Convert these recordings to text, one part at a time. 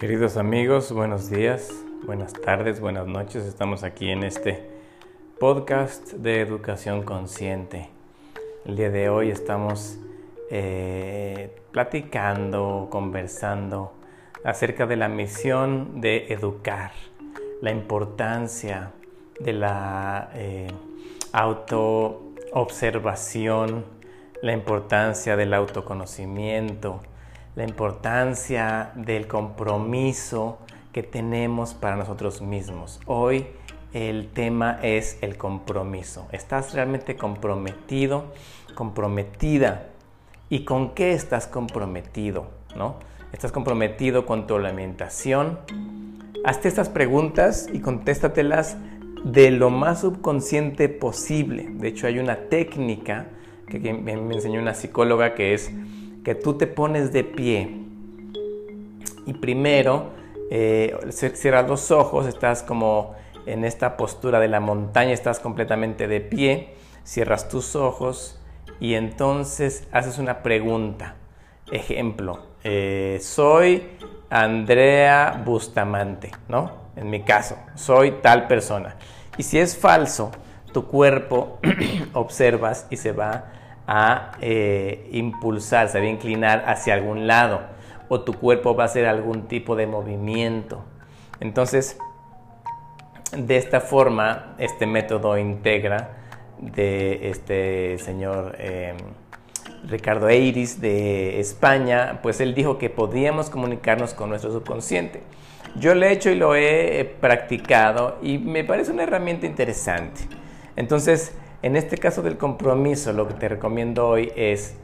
Queridos amigos, buenos días, buenas tardes, buenas noches. Estamos aquí en este podcast de educación consciente. El día de hoy estamos eh, platicando, conversando acerca de la misión de educar, la importancia de la eh, autoobservación, la importancia del autoconocimiento la importancia del compromiso que tenemos para nosotros mismos. Hoy el tema es el compromiso. ¿Estás realmente comprometido, comprometida? ¿Y con qué estás comprometido? ¿No? ¿Estás comprometido con tu alimentación? Hazte estas preguntas y contéstatelas de lo más subconsciente posible. De hecho, hay una técnica que me enseñó una psicóloga que es que tú te pones de pie y primero eh, cierras los ojos, estás como en esta postura de la montaña, estás completamente de pie, cierras tus ojos y entonces haces una pregunta. Ejemplo, eh, soy Andrea Bustamante, ¿no? En mi caso, soy tal persona. Y si es falso, tu cuerpo observas y se va a eh, impulsar, se va a inclinar hacia algún lado o tu cuerpo va a hacer algún tipo de movimiento. Entonces, de esta forma, este método integra de este señor eh, Ricardo Eiris de España, pues él dijo que podíamos comunicarnos con nuestro subconsciente. Yo lo he hecho y lo he practicado y me parece una herramienta interesante. Entonces, en este caso del compromiso, lo que te recomiendo hoy es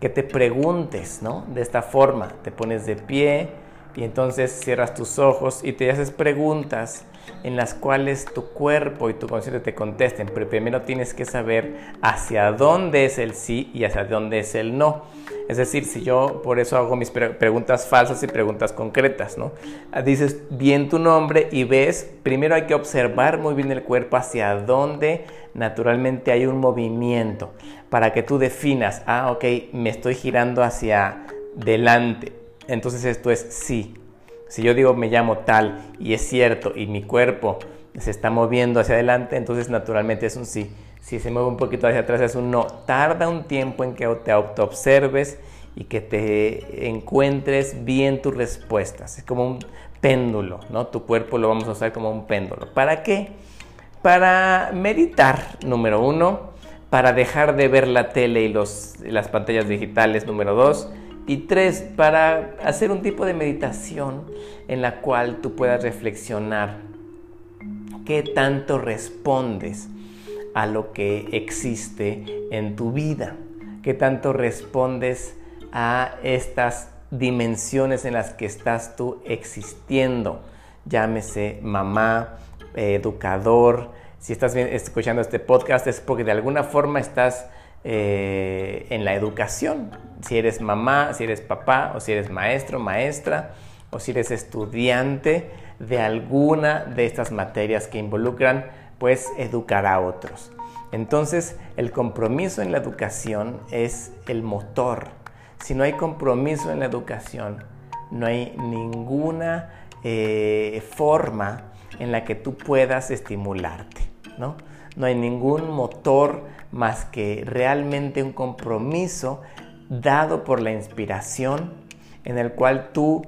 que te preguntes, ¿no? De esta forma, te pones de pie y entonces cierras tus ojos y te haces preguntas en las cuales tu cuerpo y tu conciencia te contesten, pero primero tienes que saber hacia dónde es el sí y hacia dónde es el no. Es decir, si yo por eso hago mis preguntas falsas y preguntas concretas, ¿no? Ah, dices bien tu nombre y ves, primero hay que observar muy bien el cuerpo hacia dónde naturalmente hay un movimiento para que tú definas, ah, ok, me estoy girando hacia delante. Entonces esto es sí. Si yo digo me llamo tal y es cierto y mi cuerpo se está moviendo hacia adelante, entonces naturalmente es un sí. Si se mueve un poquito hacia atrás es un no. Tarda un tiempo en que te autoobserves y que te encuentres bien tus respuestas. Es como un péndulo, ¿no? Tu cuerpo lo vamos a usar como un péndulo. ¿Para qué? Para meditar, número uno. Para dejar de ver la tele y los, las pantallas digitales, número dos y tres, para hacer un tipo de meditación en la cual tú puedas reflexionar qué tanto respondes a lo que existe en tu vida, qué tanto respondes a estas dimensiones en las que estás tú existiendo, llámese mamá, educador, si estás escuchando este podcast es porque de alguna forma estás eh, en la educación. Si eres mamá, si eres papá, o si eres maestro, maestra, o si eres estudiante de alguna de estas materias que involucran, pues educar a otros. Entonces, el compromiso en la educación es el motor. Si no hay compromiso en la educación, no hay ninguna eh, forma en la que tú puedas estimularte, ¿no? No hay ningún motor más que realmente un compromiso dado por la inspiración en el cual tú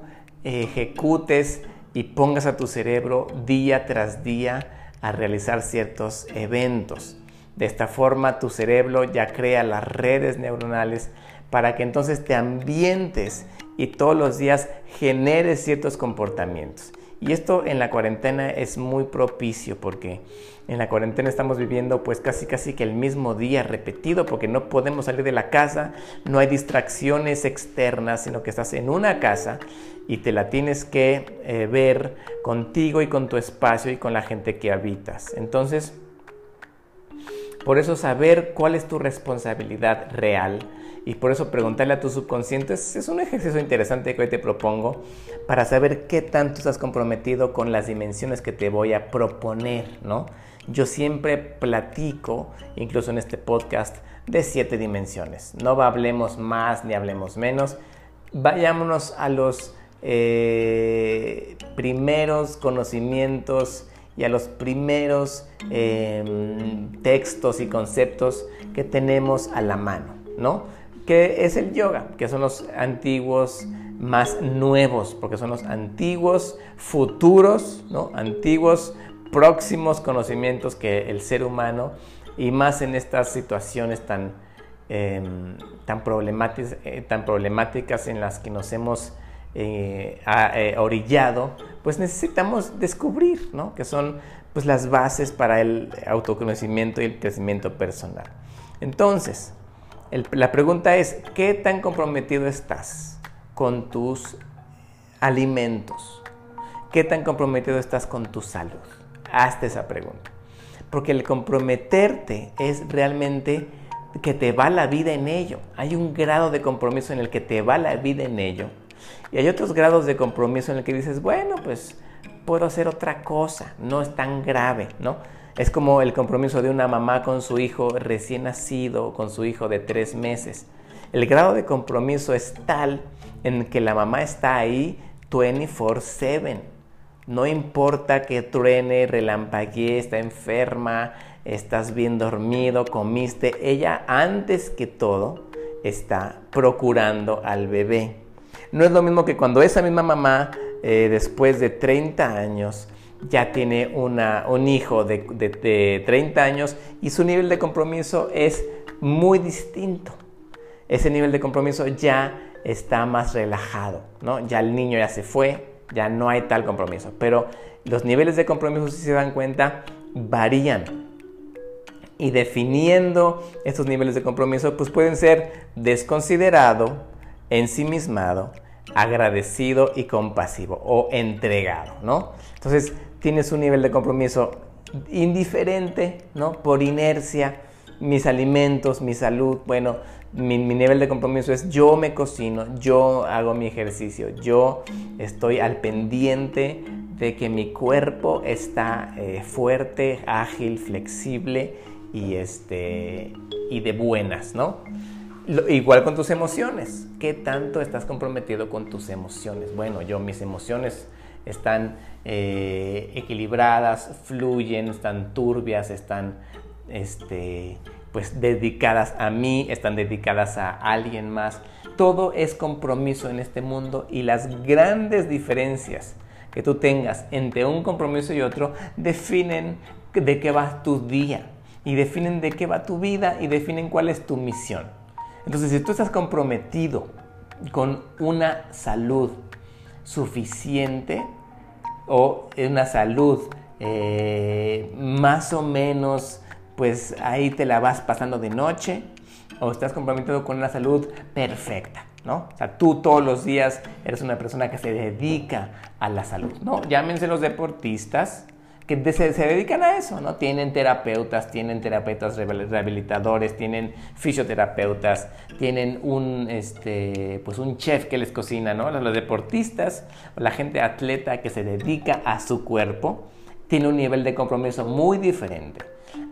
ejecutes y pongas a tu cerebro día tras día a realizar ciertos eventos. De esta forma tu cerebro ya crea las redes neuronales para que entonces te ambientes y todos los días generes ciertos comportamientos. Y esto en la cuarentena es muy propicio porque en la cuarentena estamos viviendo pues casi casi que el mismo día repetido porque no podemos salir de la casa, no hay distracciones externas, sino que estás en una casa y te la tienes que eh, ver contigo y con tu espacio y con la gente que habitas. Entonces, por eso saber cuál es tu responsabilidad real y por eso preguntarle a tu subconsciente es, un ejercicio interesante que hoy te propongo para saber qué tanto estás comprometido con las dimensiones que te voy a proponer, ¿no? Yo siempre platico, incluso en este podcast, de siete dimensiones. No hablemos más ni hablemos menos. Vayámonos a los eh, primeros conocimientos y a los primeros em, textos y conceptos que tenemos a la mano, ¿no? Que es el yoga, que son los antiguos más nuevos, porque son los antiguos futuros, ¿no? Antiguos próximos conocimientos que el ser humano, y más en estas situaciones tan, em, tan, problemáticas, eh, tan problemáticas en las que nos hemos eh, eh, orillado, pues necesitamos descubrir, ¿no? Que son pues las bases para el autoconocimiento y el crecimiento personal. Entonces, la pregunta es, ¿qué tan comprometido estás con tus alimentos? ¿Qué tan comprometido estás con tu salud? Hazte esa pregunta. Porque el comprometerte es realmente que te va la vida en ello. Hay un grado de compromiso en el que te va la vida en ello. Y hay otros grados de compromiso en el que dices, bueno, pues puedo hacer otra cosa, no es tan grave, ¿no? Es como el compromiso de una mamá con su hijo recién nacido, con su hijo de tres meses. El grado de compromiso es tal en que la mamá está ahí 24/7 no importa que truene, relampaguee, está enferma, estás bien dormido, comiste. Ella antes que todo está procurando al bebé. No es lo mismo que cuando esa misma mamá, eh, después de 30 años, ya tiene un hijo de, de 30 años y su nivel de compromiso es muy distinto. Ese nivel de compromiso ya está más relajado, ¿no? Ya el niño ya se fue, ya no hay tal compromiso. Pero los niveles de compromiso, si se dan cuenta, varían. Y definiendo estos niveles de compromiso, pues pueden ser desconsiderado, ensimismado, agradecido y compasivo o entregado, ¿no? Entonces, tienes un nivel de compromiso indiferente, ¿no? Por inercia, mis alimentos, mi salud, bueno, mi, nivel de compromiso es yo me cocino, yo hago mi ejercicio, yo estoy al pendiente de que mi cuerpo está eh, fuerte, ágil, flexible y, este, y de buenas, ¿no? Igual con tus emociones. ¿Qué tanto estás comprometido con tus emociones? Bueno, yo mis emociones están eh, equilibradas, fluyen, están turbias, están este, pues dedicadas a mí, están dedicadas a alguien más. Todo es compromiso en este mundo y las grandes diferencias que tú tengas entre un compromiso y otro definen de qué va tu día y definen de qué va tu vida y definen cuál es tu misión. Entonces, si tú estás comprometido con una salud suficiente o una salud eh, más o menos pues ahí te la vas pasando de noche o estás comprometido con una salud perfecta, ¿no? O sea, tú todos los días eres una persona que se dedica a la salud, ¿no? Llámense los deportistas que se, dedican a eso, ¿no? Tienen terapeutas, tienen terapeutas rehabilitadores, tienen fisioterapeutas, tienen un, este, pues un chef que les cocina, ¿no? Los deportistas, la gente atleta que se dedica a su cuerpo, tiene un nivel de compromiso muy diferente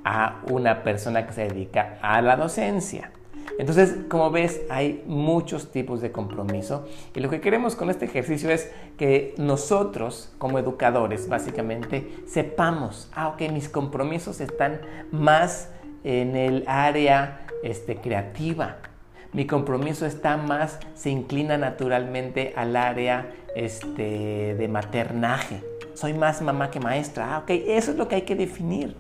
a una persona que se dedica a la docencia. Entonces, como ves, hay muchos tipos de compromiso y lo que queremos con este ejercicio es que nosotros, como educadores, básicamente, sepamos, ah, ok, mis compromisos están más en el área este, creativa. Mi compromiso está más, se inclina naturalmente al área este, de maternaje. Soy más mamá que maestra. Ah, ok, eso es lo que hay que definir.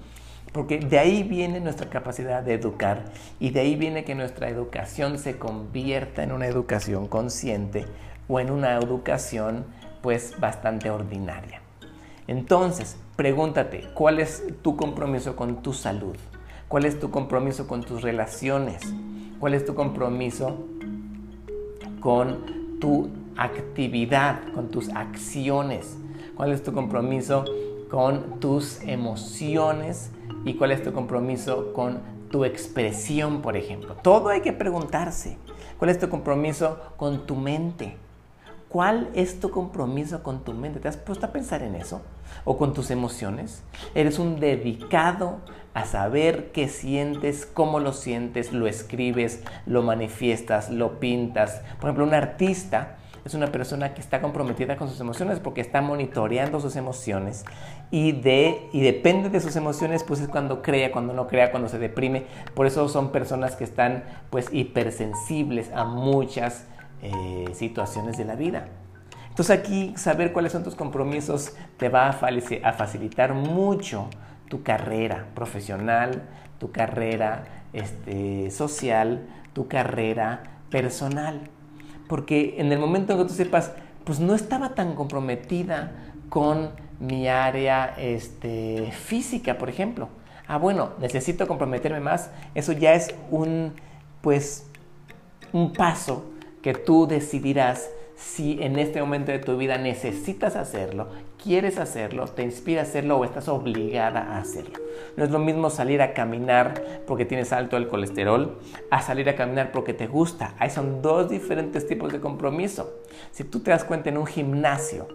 Porque de ahí viene nuestra capacidad de educar y de ahí viene que nuestra educación se convierta en una educación consciente o en una educación pues bastante ordinaria. Entonces, pregúntate, ¿cuál es tu compromiso con tu salud? ¿Cuál es tu compromiso con tus relaciones? ¿Cuál es tu compromiso con tu actividad, con tus acciones? ¿Cuál es tu compromiso con tus emociones y cuál es tu compromiso con tu expresión, por ejemplo. Todo hay que preguntarse. ¿Cuál es tu compromiso con tu mente? ¿Cuál es tu compromiso con tu mente? ¿Te has puesto a pensar en eso? ¿O con tus emociones? ¿Eres un dedicado a saber qué sientes, cómo lo sientes, lo escribes, lo manifiestas, lo pintas? Por ejemplo, un artista es una persona que está comprometida con sus emociones porque está monitoreando sus emociones y, de, y depende de sus emociones, pues es cuando crea, cuando no crea, cuando se deprime. Por eso son personas que están pues hipersensibles a muchas eh, situaciones de la vida. Entonces aquí saber cuáles son tus compromisos te va a facilitar mucho tu carrera profesional, tu carrera este, social, tu carrera personal. Porque en el momento en que tú sepas, pues no estaba tan comprometida con mi área este, física, por ejemplo. Ah, bueno, necesito comprometerme más. Eso ya es un, pues, un paso que tú decidirás si en este momento de tu vida necesitas hacerlo, quieres hacerlo, te inspira hacerlo o estás obligada a hacerlo. No es lo mismo salir a caminar porque tienes alto el colesterol a salir a caminar porque te gusta. Ahí son dos diferentes tipos de compromiso. Si tú te das cuenta en un gimnasio,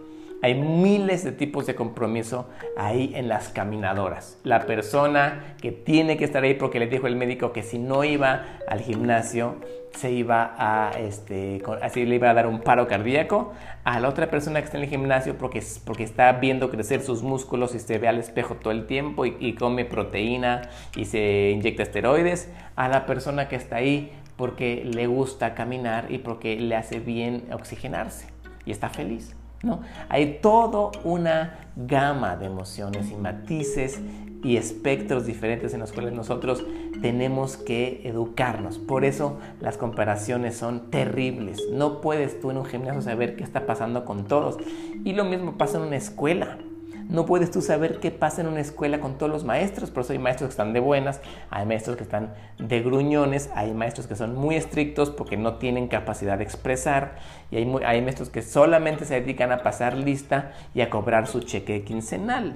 hay miles de tipos de compromiso ahí en las caminadoras. La persona que tiene que estar ahí porque le dijo el médico que si no iba al gimnasio se iba a, este, así le iba a dar un paro cardíaco. A la otra persona que está en el gimnasio porque, porque está viendo crecer sus músculos y se ve al espejo todo el tiempo y, y come proteína y se inyecta esteroides. A la persona que está ahí porque le gusta caminar y porque le hace bien oxigenarse y está feliz. ¿No? Hay toda una gama de emociones y matices y espectros diferentes en los cuales nosotros tenemos que educarnos. Por eso las comparaciones son terribles. No puedes tú en un gimnasio saber qué está pasando con todos. Y lo mismo pasa en una escuela. No puedes tú saber qué pasa en una escuela con todos los maestros, por eso hay maestros que están de buenas, hay maestros que están de gruñones, hay maestros que son muy estrictos porque no tienen capacidad de expresar y hay, maestros que solamente se dedican a pasar lista y a cobrar su cheque quincenal.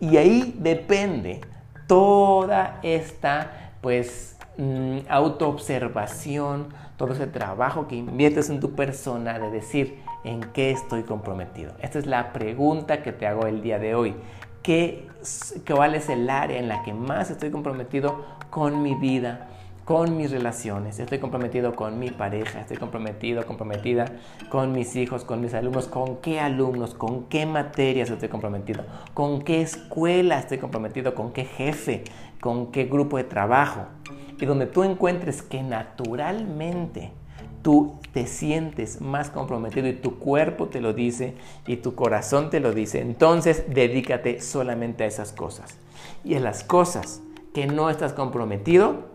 Y ahí depende toda esta pues mm, autoobservación, todo ese trabajo que inviertes en tu persona de decir, ¿En qué estoy comprometido? Esta es la pregunta que te hago el día de hoy. ¿Qué, ¿Cuál es el área en la que más estoy comprometido con mi vida, con mis relaciones? Estoy comprometido con mi pareja, estoy comprometido, comprometida con mis hijos, con mis alumnos, con qué alumnos, con qué materias estoy comprometido, con qué escuela estoy comprometido, con qué jefe, con qué grupo de trabajo. Y donde tú encuentres que naturalmente tú te sientes más comprometido y tu cuerpo te lo dice y tu corazón te lo dice, entonces dedícate solamente a esas cosas. Y en las cosas que no estás comprometido,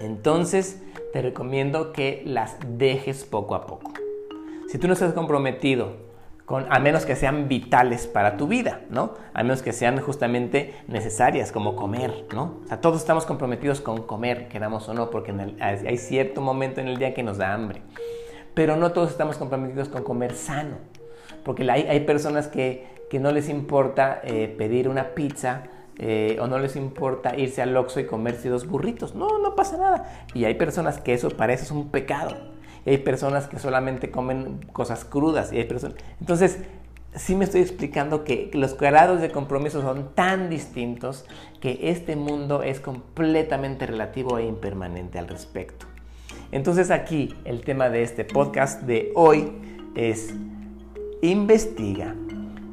entonces te recomiendo que las dejes poco a poco. Si tú no estás comprometido a menos que sean vitales para tu vida, ¿no? A menos que sean justamente necesarias, como comer, ¿no? Todos estamos comprometidos con comer, queramos o no, porque hay cierto momento en el día que nos da hambre. Pero no todos estamos comprometidos con comer sano, porque hay, personas que, no les importa eh, pedir una pizza, eh, o no les importa irse al Oxxo y comerse dos burritos. No, no pasa nada. Y hay personas que eso para eso es un pecado hay personas que solamente comen cosas crudas y hay personas... Entonces, sí me estoy explicando que los grados de compromiso son tan distintos que este mundo es completamente relativo e impermanente al respecto. Entonces aquí el tema de este podcast de hoy es investiga,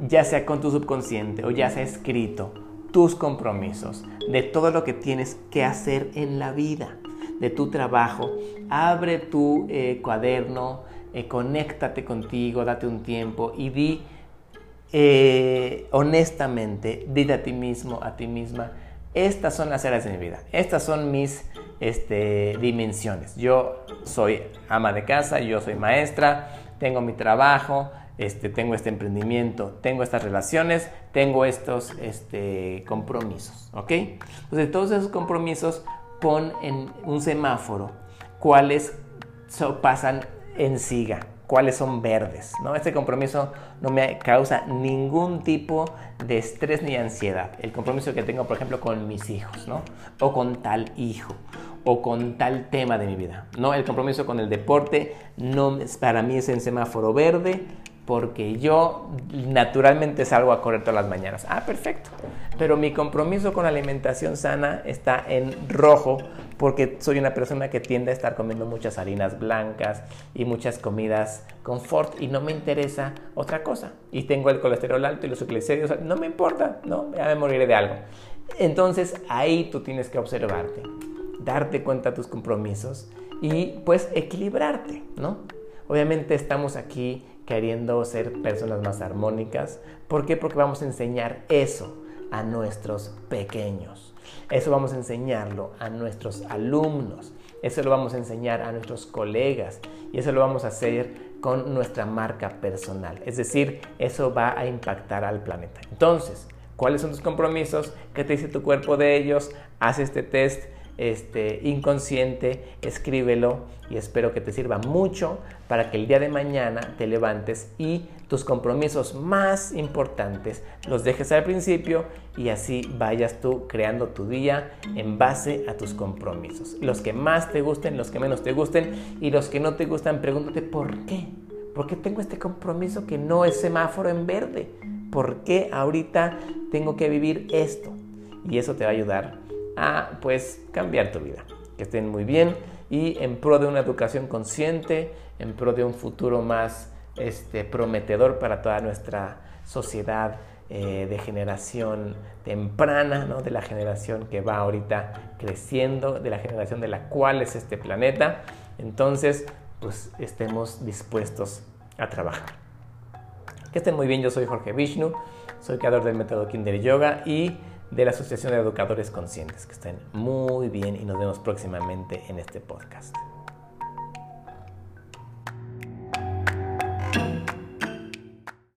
ya sea con tu subconsciente o ya sea escrito, tus compromisos de todo lo que tienes que hacer en la vida de tu trabajo, abre tu eh, cuaderno, eh, conéctate contigo, date un tiempo y di eh, honestamente, di a ti mismo, a ti misma, estas son las áreas de mi vida, estas son mis este, dimensiones. Yo soy ama de casa, yo soy maestra, tengo mi trabajo, este, tengo este emprendimiento, tengo estas relaciones, tengo estos este, compromisos, ¿ok? Entonces todos esos compromisos pon en un semáforo cuáles pasan en siga, cuáles son verdes. ¿no? Este compromiso no me causa ningún tipo de estrés ni ansiedad. El compromiso que tengo, por ejemplo, con mis hijos, ¿no? o con tal hijo, o con tal tema de mi vida. ¿no? El compromiso con el deporte no, para mí es en semáforo verde, porque yo naturalmente salgo a correr todas las mañanas. Ah, perfecto. Pero mi compromiso con la alimentación sana está en rojo porque soy una persona que tiende a estar comiendo muchas harinas blancas y muchas comidas confort y no me interesa otra cosa. Y tengo el colesterol alto y los triglicéridos, no me importa, ¿no? Ya me moriré de algo. Entonces ahí tú tienes que observarte, darte cuenta de tus compromisos y pues equilibrarte, ¿no? Obviamente estamos aquí queriendo ser personas más armónicas. ¿Por qué? Porque vamos a enseñar eso a nuestros pequeños. Eso vamos a enseñarlo a nuestros alumnos. Eso lo vamos a enseñar a nuestros colegas. Y eso lo vamos a hacer con nuestra marca personal. Es decir, eso va a impactar al planeta. Entonces, ¿cuáles son tus compromisos? ¿Qué te dice tu cuerpo de ellos? Haz este test este, inconsciente, escríbelo y espero que te sirva mucho para que el día de mañana te levantes y tus compromisos más importantes los dejes al principio y así vayas tú creando tu día en base a tus compromisos. Los que más te gusten, los que menos te gusten y los que no te gustan, pregúntate por qué. ¿Por qué tengo este compromiso que no es semáforo en verde? ¿Por qué ahorita tengo que vivir esto? Y eso te va a ayudar a pues cambiar tu vida. Que estén muy bien y en pro de una educación consciente, en pro de un futuro más este, prometedor para toda nuestra sociedad eh, de generación temprana, ¿no? de la generación que va ahorita creciendo, de la generación de la cual es este planeta. Entonces, pues estemos dispuestos a trabajar. Que estén muy bien, yo soy Jorge Vishnu, soy creador del método Kinder Yoga y de la Asociación de Educadores Conscientes. Que estén muy bien y nos vemos próximamente en este podcast.